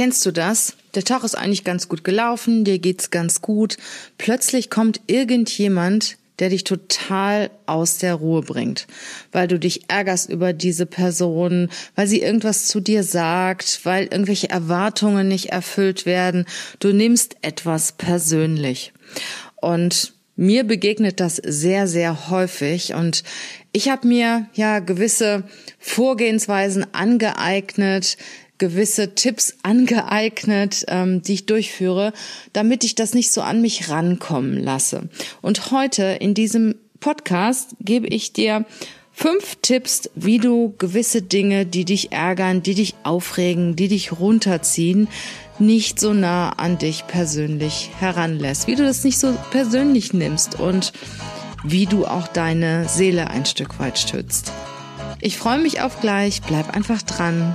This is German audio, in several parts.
Kennst du das? Der Tag ist eigentlich ganz gut gelaufen, dir geht's ganz gut. Plötzlich kommt irgendjemand, der dich total aus der Ruhe bringt, weil du dich ärgerst über diese Person, weil sie irgendwas zu dir sagt, weil irgendwelche Erwartungen nicht erfüllt werden. Du nimmst etwas persönlich. Und mir begegnet das sehr, sehr häufig und ich habe mir ja gewisse Vorgehensweisen angeeignet, gewisse Tipps angeeignet, ähm, die ich durchführe, damit ich das nicht so an mich rankommen lasse. Und heute in diesem Podcast gebe ich dir fünf Tipps, wie du gewisse Dinge, die dich ärgern, die dich aufregen, die dich runterziehen, nicht so nah an dich persönlich heranlässt, wie du das nicht so persönlich nimmst und wie du auch deine Seele ein Stück weit stützt. Ich freue mich auf gleich, bleib einfach dran.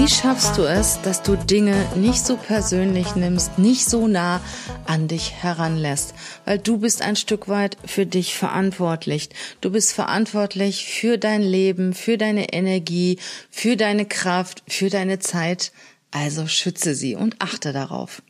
Wie schaffst du es, dass du Dinge nicht so persönlich nimmst, nicht so nah an dich heranlässt? Weil du bist ein Stück weit für dich verantwortlich. Du bist verantwortlich für dein Leben, für deine Energie, für deine Kraft, für deine Zeit. Also schütze sie und achte darauf.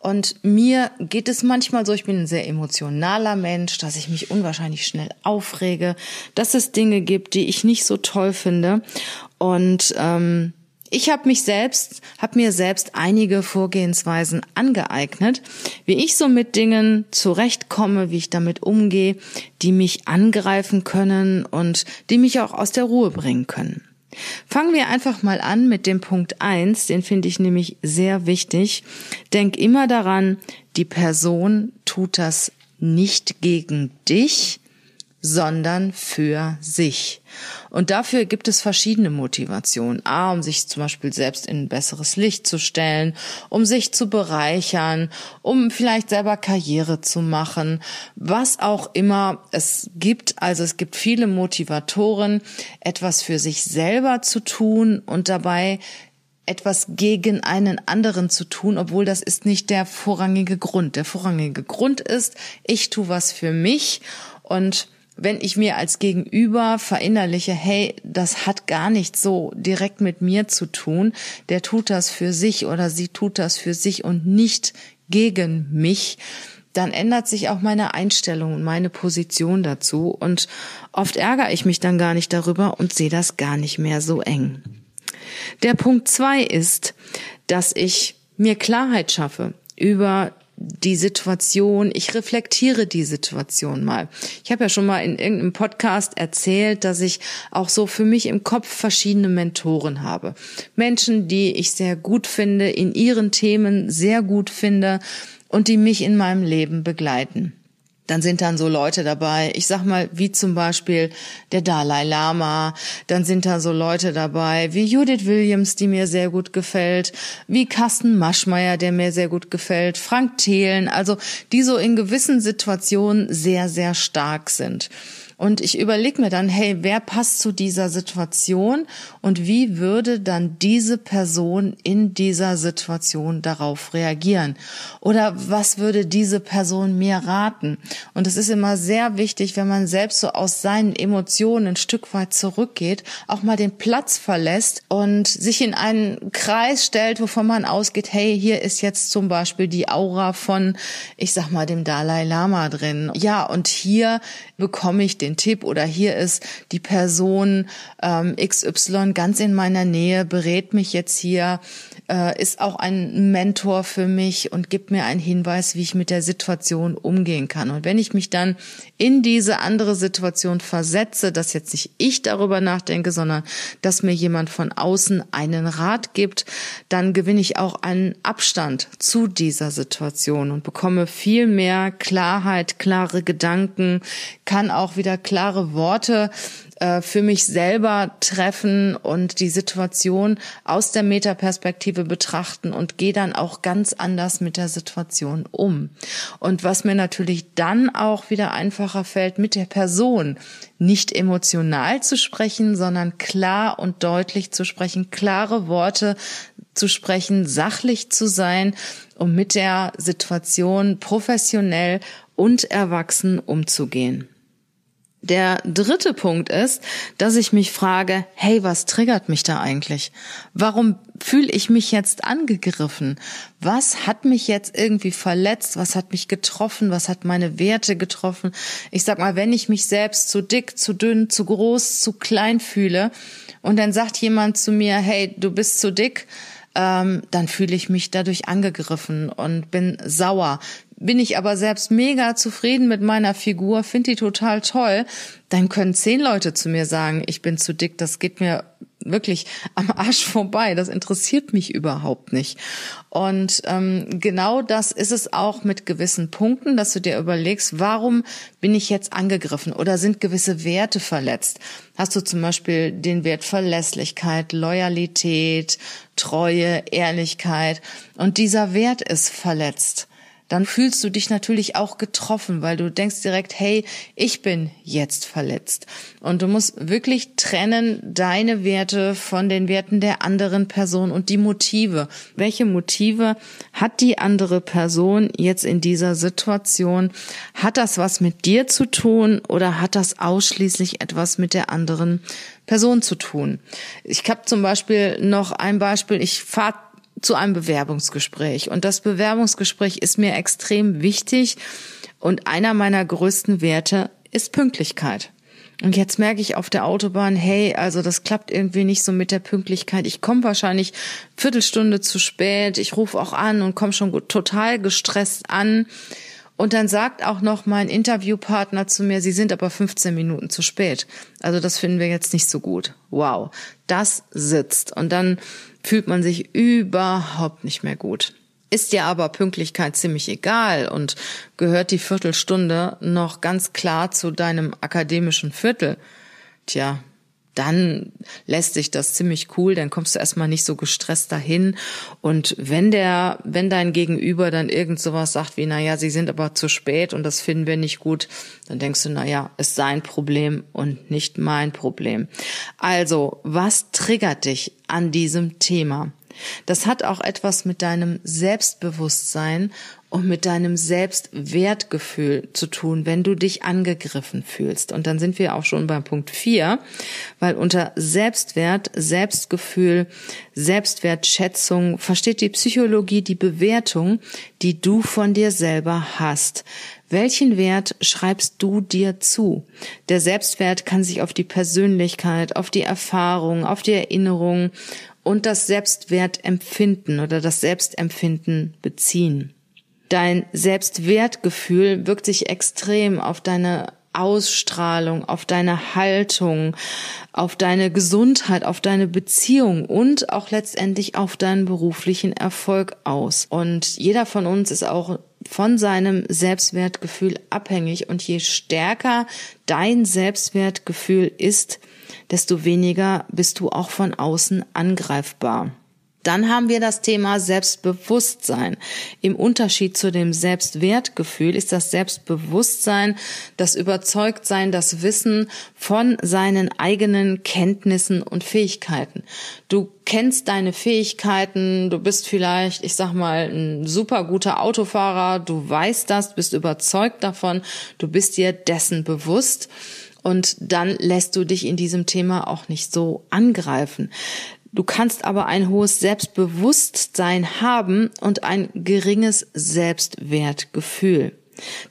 Und mir geht es manchmal so, ich bin ein sehr emotionaler Mensch, dass ich mich unwahrscheinlich schnell aufrege, dass es Dinge gibt, die ich nicht so toll finde. Und ähm, ich habe mich selbst, habe mir selbst einige Vorgehensweisen angeeignet, wie ich so mit Dingen zurechtkomme, wie ich damit umgehe, die mich angreifen können und die mich auch aus der Ruhe bringen können. Fangen wir einfach mal an mit dem Punkt eins, den finde ich nämlich sehr wichtig. Denk immer daran, die Person tut das nicht gegen dich, sondern für sich. Und dafür gibt es verschiedene Motivationen. A, um sich zum Beispiel selbst in ein besseres Licht zu stellen, um sich zu bereichern, um vielleicht selber Karriere zu machen, was auch immer es gibt. Also es gibt viele Motivatoren, etwas für sich selber zu tun und dabei etwas gegen einen anderen zu tun, obwohl das ist nicht der vorrangige Grund. Der vorrangige Grund ist, ich tue was für mich und wenn ich mir als Gegenüber verinnerliche, hey, das hat gar nicht so direkt mit mir zu tun, der tut das für sich oder sie tut das für sich und nicht gegen mich, dann ändert sich auch meine Einstellung und meine Position dazu und oft ärgere ich mich dann gar nicht darüber und sehe das gar nicht mehr so eng. Der Punkt zwei ist, dass ich mir Klarheit schaffe über die Situation, ich reflektiere die Situation mal. Ich habe ja schon mal in irgendeinem Podcast erzählt, dass ich auch so für mich im Kopf verschiedene Mentoren habe. Menschen, die ich sehr gut finde, in ihren Themen sehr gut finde und die mich in meinem Leben begleiten dann sind dann so Leute dabei, ich sag mal, wie zum Beispiel der Dalai Lama, dann sind da so Leute dabei, wie Judith Williams, die mir sehr gut gefällt, wie Carsten Maschmeyer, der mir sehr gut gefällt, Frank Thelen, also die so in gewissen Situationen sehr, sehr stark sind. Und ich überlege mir dann, hey, wer passt zu dieser Situation und wie würde dann diese Person in dieser Situation darauf reagieren? Oder was würde diese Person mir raten? Und es ist immer sehr wichtig, wenn man selbst so aus seinen Emotionen ein Stück weit zurückgeht, auch mal den Platz verlässt und sich in einen Kreis stellt, wovon man ausgeht, hey, hier ist jetzt zum Beispiel die Aura von, ich sag mal, dem Dalai Lama drin. Ja, und hier bekomme ich den Tipp oder hier ist die Person ähm, XY ganz in meiner Nähe, berät mich jetzt hier, äh, ist auch ein Mentor für mich und gibt mir einen Hinweis, wie ich mit der Situation umgehen kann. Und wenn ich mich dann in diese andere Situation versetze, dass jetzt nicht ich darüber nachdenke, sondern dass mir jemand von außen einen Rat gibt, dann gewinne ich auch einen Abstand zu dieser Situation und bekomme viel mehr Klarheit, klare Gedanken, kann auch wieder klare Worte äh, für mich selber treffen und die Situation aus der Metaperspektive betrachten und gehe dann auch ganz anders mit der Situation um. Und was mir natürlich dann auch wieder einfacher fällt, mit der Person nicht emotional zu sprechen, sondern klar und deutlich zu sprechen, klare Worte zu sprechen, sachlich zu sein, um mit der Situation professionell und erwachsen umzugehen. Der dritte Punkt ist, dass ich mich frage, hey, was triggert mich da eigentlich? Warum fühle ich mich jetzt angegriffen? Was hat mich jetzt irgendwie verletzt? Was hat mich getroffen? Was hat meine Werte getroffen? Ich sag mal, wenn ich mich selbst zu dick, zu dünn, zu groß, zu klein fühle und dann sagt jemand zu mir, hey, du bist zu dick, ähm, dann fühle ich mich dadurch angegriffen und bin sauer. Bin ich aber selbst mega zufrieden mit meiner Figur, finde die total toll, dann können zehn Leute zu mir sagen, ich bin zu dick, das geht mir wirklich am Arsch vorbei. Das interessiert mich überhaupt nicht. Und ähm, genau das ist es auch mit gewissen Punkten, dass du dir überlegst, warum bin ich jetzt angegriffen oder sind gewisse Werte verletzt? Hast du zum Beispiel den Wert Verlässlichkeit, Loyalität, Treue, Ehrlichkeit und dieser Wert ist verletzt dann fühlst du dich natürlich auch getroffen, weil du denkst direkt, hey, ich bin jetzt verletzt. Und du musst wirklich trennen deine Werte von den Werten der anderen Person und die Motive. Welche Motive hat die andere Person jetzt in dieser Situation? Hat das was mit dir zu tun oder hat das ausschließlich etwas mit der anderen Person zu tun? Ich habe zum Beispiel noch ein Beispiel. Ich fahre zu einem Bewerbungsgespräch. Und das Bewerbungsgespräch ist mir extrem wichtig. Und einer meiner größten Werte ist Pünktlichkeit. Und jetzt merke ich auf der Autobahn, hey, also das klappt irgendwie nicht so mit der Pünktlichkeit. Ich komme wahrscheinlich Viertelstunde zu spät. Ich rufe auch an und komme schon total gestresst an. Und dann sagt auch noch mein Interviewpartner zu mir, Sie sind aber 15 Minuten zu spät. Also das finden wir jetzt nicht so gut. Wow, das sitzt. Und dann fühlt man sich überhaupt nicht mehr gut. Ist dir aber Pünktlichkeit ziemlich egal und gehört die Viertelstunde noch ganz klar zu deinem akademischen Viertel? Tja, dann lässt sich das ziemlich cool, dann kommst du erstmal nicht so gestresst dahin. Und wenn der, wenn dein Gegenüber dann irgend sowas sagt wie, na ja, sie sind aber zu spät und das finden wir nicht gut, dann denkst du, na ja, ist sein Problem und nicht mein Problem. Also, was triggert dich an diesem Thema? Das hat auch etwas mit deinem Selbstbewusstsein und mit deinem Selbstwertgefühl zu tun, wenn du dich angegriffen fühlst. Und dann sind wir auch schon beim Punkt vier, weil unter Selbstwert, Selbstgefühl, Selbstwertschätzung versteht die Psychologie die Bewertung, die du von dir selber hast. Welchen Wert schreibst du dir zu? Der Selbstwert kann sich auf die Persönlichkeit, auf die Erfahrung, auf die Erinnerung und das Selbstwertempfinden oder das Selbstempfinden beziehen. Dein Selbstwertgefühl wirkt sich extrem auf deine Ausstrahlung, auf deine Haltung, auf deine Gesundheit, auf deine Beziehung und auch letztendlich auf deinen beruflichen Erfolg aus. Und jeder von uns ist auch von seinem Selbstwertgefühl abhängig und je stärker dein Selbstwertgefühl ist, desto weniger bist du auch von außen angreifbar. Dann haben wir das Thema Selbstbewusstsein. Im Unterschied zu dem Selbstwertgefühl ist das Selbstbewusstsein das Überzeugtsein, das Wissen von seinen eigenen Kenntnissen und Fähigkeiten. Du kennst deine Fähigkeiten, du bist vielleicht, ich sag mal, ein super guter Autofahrer, du weißt das, bist überzeugt davon, du bist dir dessen bewusst und dann lässt du dich in diesem Thema auch nicht so angreifen. Du kannst aber ein hohes Selbstbewusstsein haben und ein geringes Selbstwertgefühl.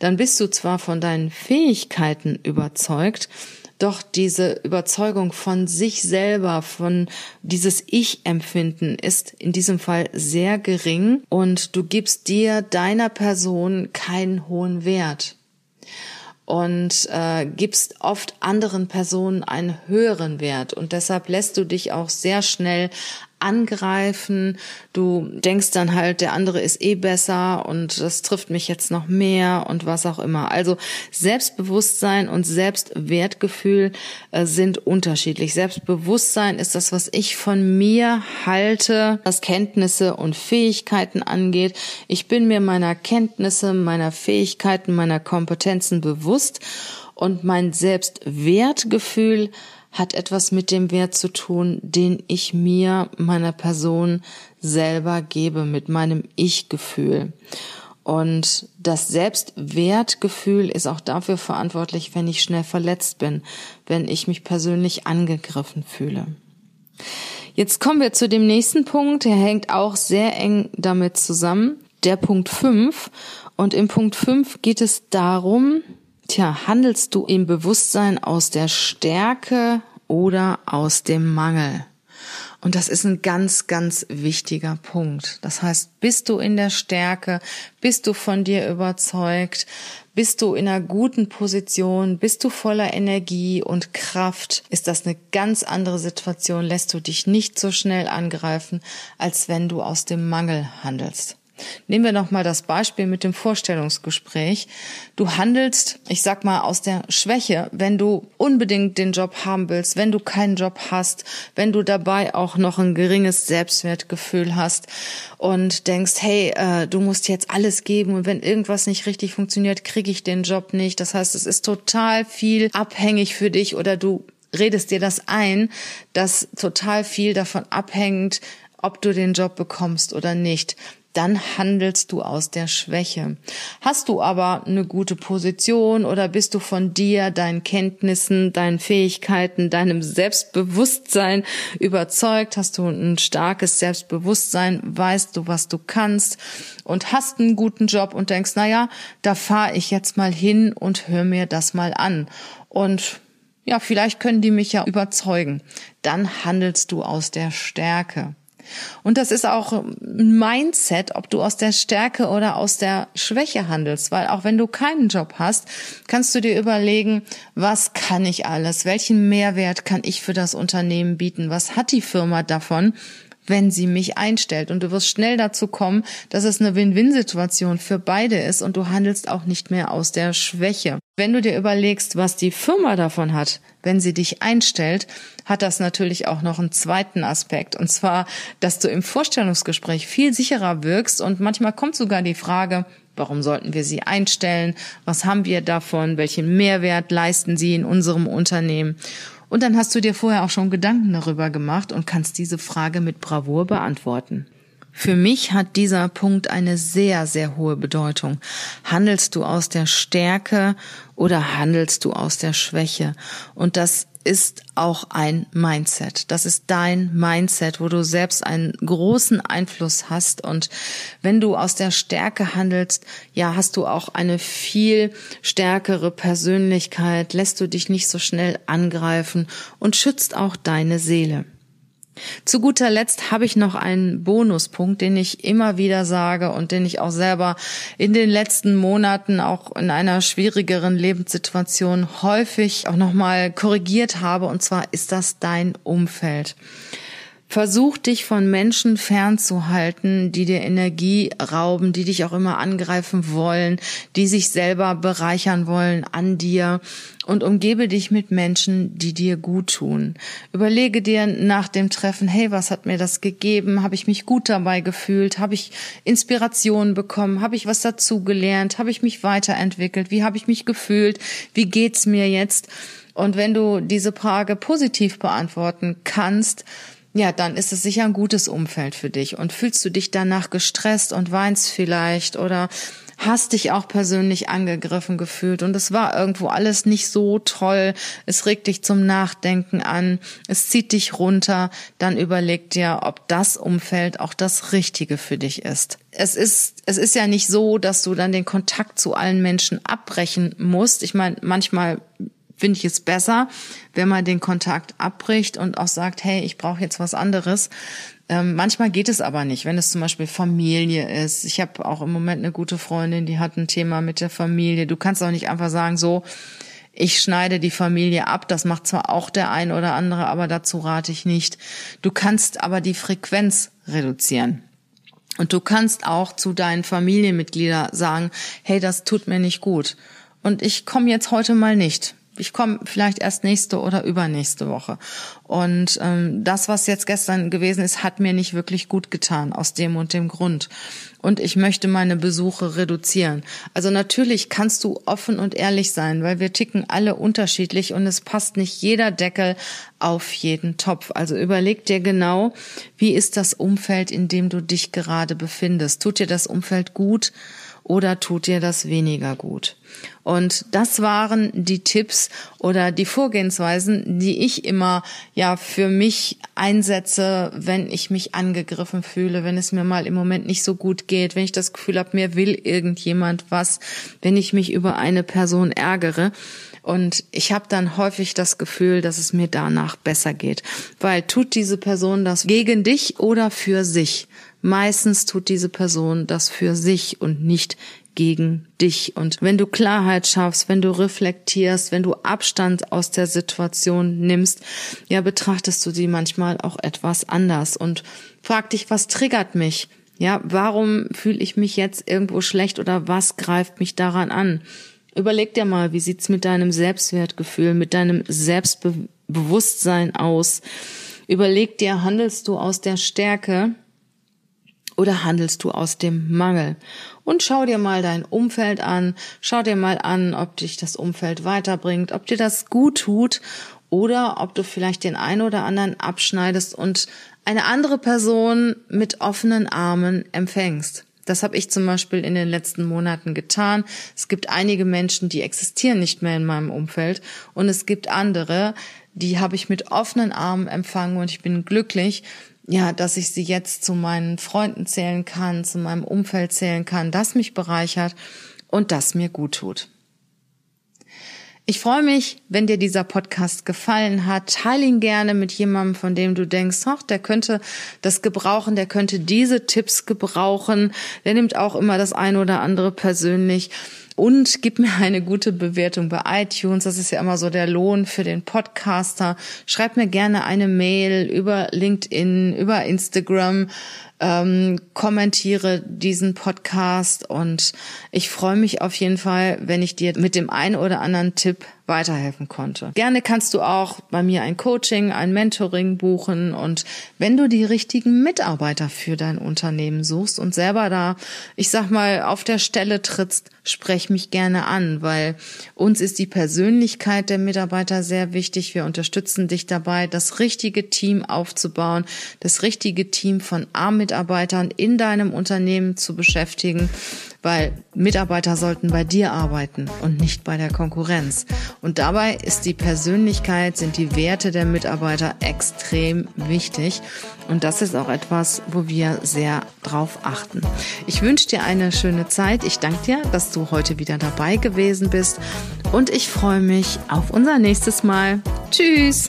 Dann bist du zwar von deinen Fähigkeiten überzeugt, doch diese Überzeugung von sich selber, von dieses Ich-Empfinden ist in diesem Fall sehr gering und du gibst dir deiner Person keinen hohen Wert und äh, gibst oft anderen Personen einen höheren Wert. Und deshalb lässt du dich auch sehr schnell angreifen. Du denkst dann halt, der andere ist eh besser und das trifft mich jetzt noch mehr und was auch immer. Also Selbstbewusstsein und Selbstwertgefühl äh, sind unterschiedlich. Selbstbewusstsein ist das, was ich von mir halte, was Kenntnisse und Fähigkeiten angeht. Ich bin mir meiner Kenntnisse, meiner Fähigkeiten, meiner Kompetenzen bewusst und mein Selbstwertgefühl hat etwas mit dem Wert zu tun, den ich mir, meiner Person selber gebe, mit meinem Ich-Gefühl. Und das Selbstwertgefühl ist auch dafür verantwortlich, wenn ich schnell verletzt bin, wenn ich mich persönlich angegriffen fühle. Jetzt kommen wir zu dem nächsten Punkt, der hängt auch sehr eng damit zusammen, der Punkt 5. Und im Punkt 5 geht es darum, Tja, handelst du im Bewusstsein aus der Stärke oder aus dem Mangel? Und das ist ein ganz, ganz wichtiger Punkt. Das heißt, bist du in der Stärke, bist du von dir überzeugt, bist du in einer guten Position, bist du voller Energie und Kraft, ist das eine ganz andere Situation, lässt du dich nicht so schnell angreifen, als wenn du aus dem Mangel handelst. Nehmen wir noch mal das Beispiel mit dem Vorstellungsgespräch. Du handelst, ich sag mal, aus der Schwäche, wenn du unbedingt den Job haben willst, wenn du keinen Job hast, wenn du dabei auch noch ein geringes Selbstwertgefühl hast und denkst, hey, äh, du musst jetzt alles geben und wenn irgendwas nicht richtig funktioniert, kriege ich den Job nicht. Das heißt, es ist total viel abhängig für dich oder du redest dir das ein, dass total viel davon abhängt, ob du den Job bekommst oder nicht dann handelst du aus der Schwäche. Hast du aber eine gute Position oder bist du von dir, deinen Kenntnissen, deinen Fähigkeiten, deinem Selbstbewusstsein überzeugt, hast du ein starkes Selbstbewusstsein, weißt du, was du kannst und hast einen guten Job und denkst, na ja, da fahre ich jetzt mal hin und hör mir das mal an. Und ja, vielleicht können die mich ja überzeugen. Dann handelst du aus der Stärke. Und das ist auch ein Mindset, ob du aus der Stärke oder aus der Schwäche handelst, weil auch wenn du keinen Job hast, kannst du dir überlegen, was kann ich alles? Welchen Mehrwert kann ich für das Unternehmen bieten? Was hat die Firma davon? Wenn sie mich einstellt. Und du wirst schnell dazu kommen, dass es eine Win-Win-Situation für beide ist und du handelst auch nicht mehr aus der Schwäche. Wenn du dir überlegst, was die Firma davon hat, wenn sie dich einstellt, hat das natürlich auch noch einen zweiten Aspekt. Und zwar, dass du im Vorstellungsgespräch viel sicherer wirkst und manchmal kommt sogar die Frage, Warum sollten wir sie einstellen? Was haben wir davon? Welchen Mehrwert leisten sie in unserem Unternehmen? Und dann hast du dir vorher auch schon Gedanken darüber gemacht und kannst diese Frage mit Bravour beantworten. Für mich hat dieser Punkt eine sehr, sehr hohe Bedeutung. Handelst du aus der Stärke oder handelst du aus der Schwäche? Und das ist auch ein Mindset. Das ist dein Mindset, wo du selbst einen großen Einfluss hast. Und wenn du aus der Stärke handelst, ja, hast du auch eine viel stärkere Persönlichkeit, lässt du dich nicht so schnell angreifen und schützt auch deine Seele. Zu guter Letzt habe ich noch einen Bonuspunkt, den ich immer wieder sage und den ich auch selber in den letzten Monaten auch in einer schwierigeren Lebenssituation häufig auch nochmal korrigiert habe. Und zwar ist das dein Umfeld. Versuch dich von Menschen fernzuhalten, die dir Energie rauben, die dich auch immer angreifen wollen, die sich selber bereichern wollen an dir und umgebe dich mit Menschen, die dir gut tun. Überlege dir nach dem Treffen, hey, was hat mir das gegeben? Habe ich mich gut dabei gefühlt? Habe ich Inspiration bekommen? Habe ich was dazugelernt? Habe ich mich weiterentwickelt? Wie habe ich mich gefühlt? Wie geht's mir jetzt? Und wenn du diese Frage positiv beantworten kannst, ja, dann ist es sicher ein gutes Umfeld für dich. Und fühlst du dich danach gestresst und weinst vielleicht oder hast dich auch persönlich angegriffen gefühlt und es war irgendwo alles nicht so toll, es regt dich zum Nachdenken an, es zieht dich runter, dann überleg dir, ob das Umfeld auch das Richtige für dich ist. Es ist, es ist ja nicht so, dass du dann den Kontakt zu allen Menschen abbrechen musst. Ich meine, manchmal finde ich es besser, wenn man den Kontakt abbricht und auch sagt, hey, ich brauche jetzt was anderes. Ähm, manchmal geht es aber nicht, wenn es zum Beispiel Familie ist. Ich habe auch im Moment eine gute Freundin, die hat ein Thema mit der Familie. Du kannst auch nicht einfach sagen, so, ich schneide die Familie ab. Das macht zwar auch der ein oder andere, aber dazu rate ich nicht. Du kannst aber die Frequenz reduzieren. Und du kannst auch zu deinen Familienmitgliedern sagen, hey, das tut mir nicht gut. Und ich komme jetzt heute mal nicht ich komme vielleicht erst nächste oder übernächste Woche. Und ähm, das, was jetzt gestern gewesen ist, hat mir nicht wirklich gut getan, aus dem und dem Grund. Und ich möchte meine Besuche reduzieren. Also natürlich kannst du offen und ehrlich sein, weil wir ticken alle unterschiedlich und es passt nicht jeder Deckel auf jeden Topf. Also überleg dir genau, wie ist das Umfeld, in dem du dich gerade befindest. Tut dir das Umfeld gut? Oder tut dir das weniger gut? Und das waren die Tipps oder die Vorgehensweisen, die ich immer ja für mich einsetze, wenn ich mich angegriffen fühle, wenn es mir mal im Moment nicht so gut geht, wenn ich das Gefühl habe, mir will irgendjemand was, wenn ich mich über eine Person ärgere. Und ich habe dann häufig das Gefühl, dass es mir danach besser geht. Weil tut diese Person das gegen dich oder für sich? Meistens tut diese Person das für sich und nicht gegen dich. Und wenn du Klarheit schaffst, wenn du reflektierst, wenn du Abstand aus der Situation nimmst, ja, betrachtest du sie manchmal auch etwas anders und frag dich, was triggert mich? Ja, warum fühle ich mich jetzt irgendwo schlecht oder was greift mich daran an? Überleg dir mal, wie sieht's mit deinem Selbstwertgefühl, mit deinem Selbstbewusstsein aus? Überleg dir, handelst du aus der Stärke oder handelst du aus dem Mangel? Und schau dir mal dein Umfeld an, schau dir mal an, ob dich das Umfeld weiterbringt, ob dir das gut tut oder ob du vielleicht den einen oder anderen abschneidest und eine andere Person mit offenen Armen empfängst. Das habe ich zum Beispiel in den letzten Monaten getan. Es gibt einige Menschen, die existieren nicht mehr in meinem Umfeld und es gibt andere, die habe ich mit offenen Armen empfangen und ich bin glücklich, ja, dass ich sie jetzt zu meinen Freunden zählen kann, zu meinem Umfeld zählen kann, das mich bereichert und das mir gut tut. Ich freue mich, wenn dir dieser Podcast gefallen hat. Teile ihn gerne mit jemandem, von dem du denkst, ach, der könnte das gebrauchen, der könnte diese Tipps gebrauchen. Der nimmt auch immer das eine oder andere persönlich und gib mir eine gute Bewertung bei iTunes. Das ist ja immer so der Lohn für den Podcaster. Schreib mir gerne eine Mail über LinkedIn, über Instagram ähm, kommentiere diesen Podcast und ich freue mich auf jeden Fall, wenn ich dir mit dem einen oder anderen Tipp weiterhelfen konnte. Gerne kannst du auch bei mir ein Coaching, ein Mentoring buchen und wenn du die richtigen Mitarbeiter für dein Unternehmen suchst und selber da, ich sag mal, auf der Stelle trittst, sprech mich gerne an, weil uns ist die Persönlichkeit der Mitarbeiter sehr wichtig. Wir unterstützen dich dabei, das richtige Team aufzubauen, das richtige Team von A-Mitarbeitern in deinem Unternehmen zu beschäftigen weil Mitarbeiter sollten bei dir arbeiten und nicht bei der Konkurrenz. Und dabei ist die Persönlichkeit, sind die Werte der Mitarbeiter extrem wichtig. Und das ist auch etwas, wo wir sehr drauf achten. Ich wünsche dir eine schöne Zeit. Ich danke dir, dass du heute wieder dabei gewesen bist. Und ich freue mich auf unser nächstes Mal. Tschüss!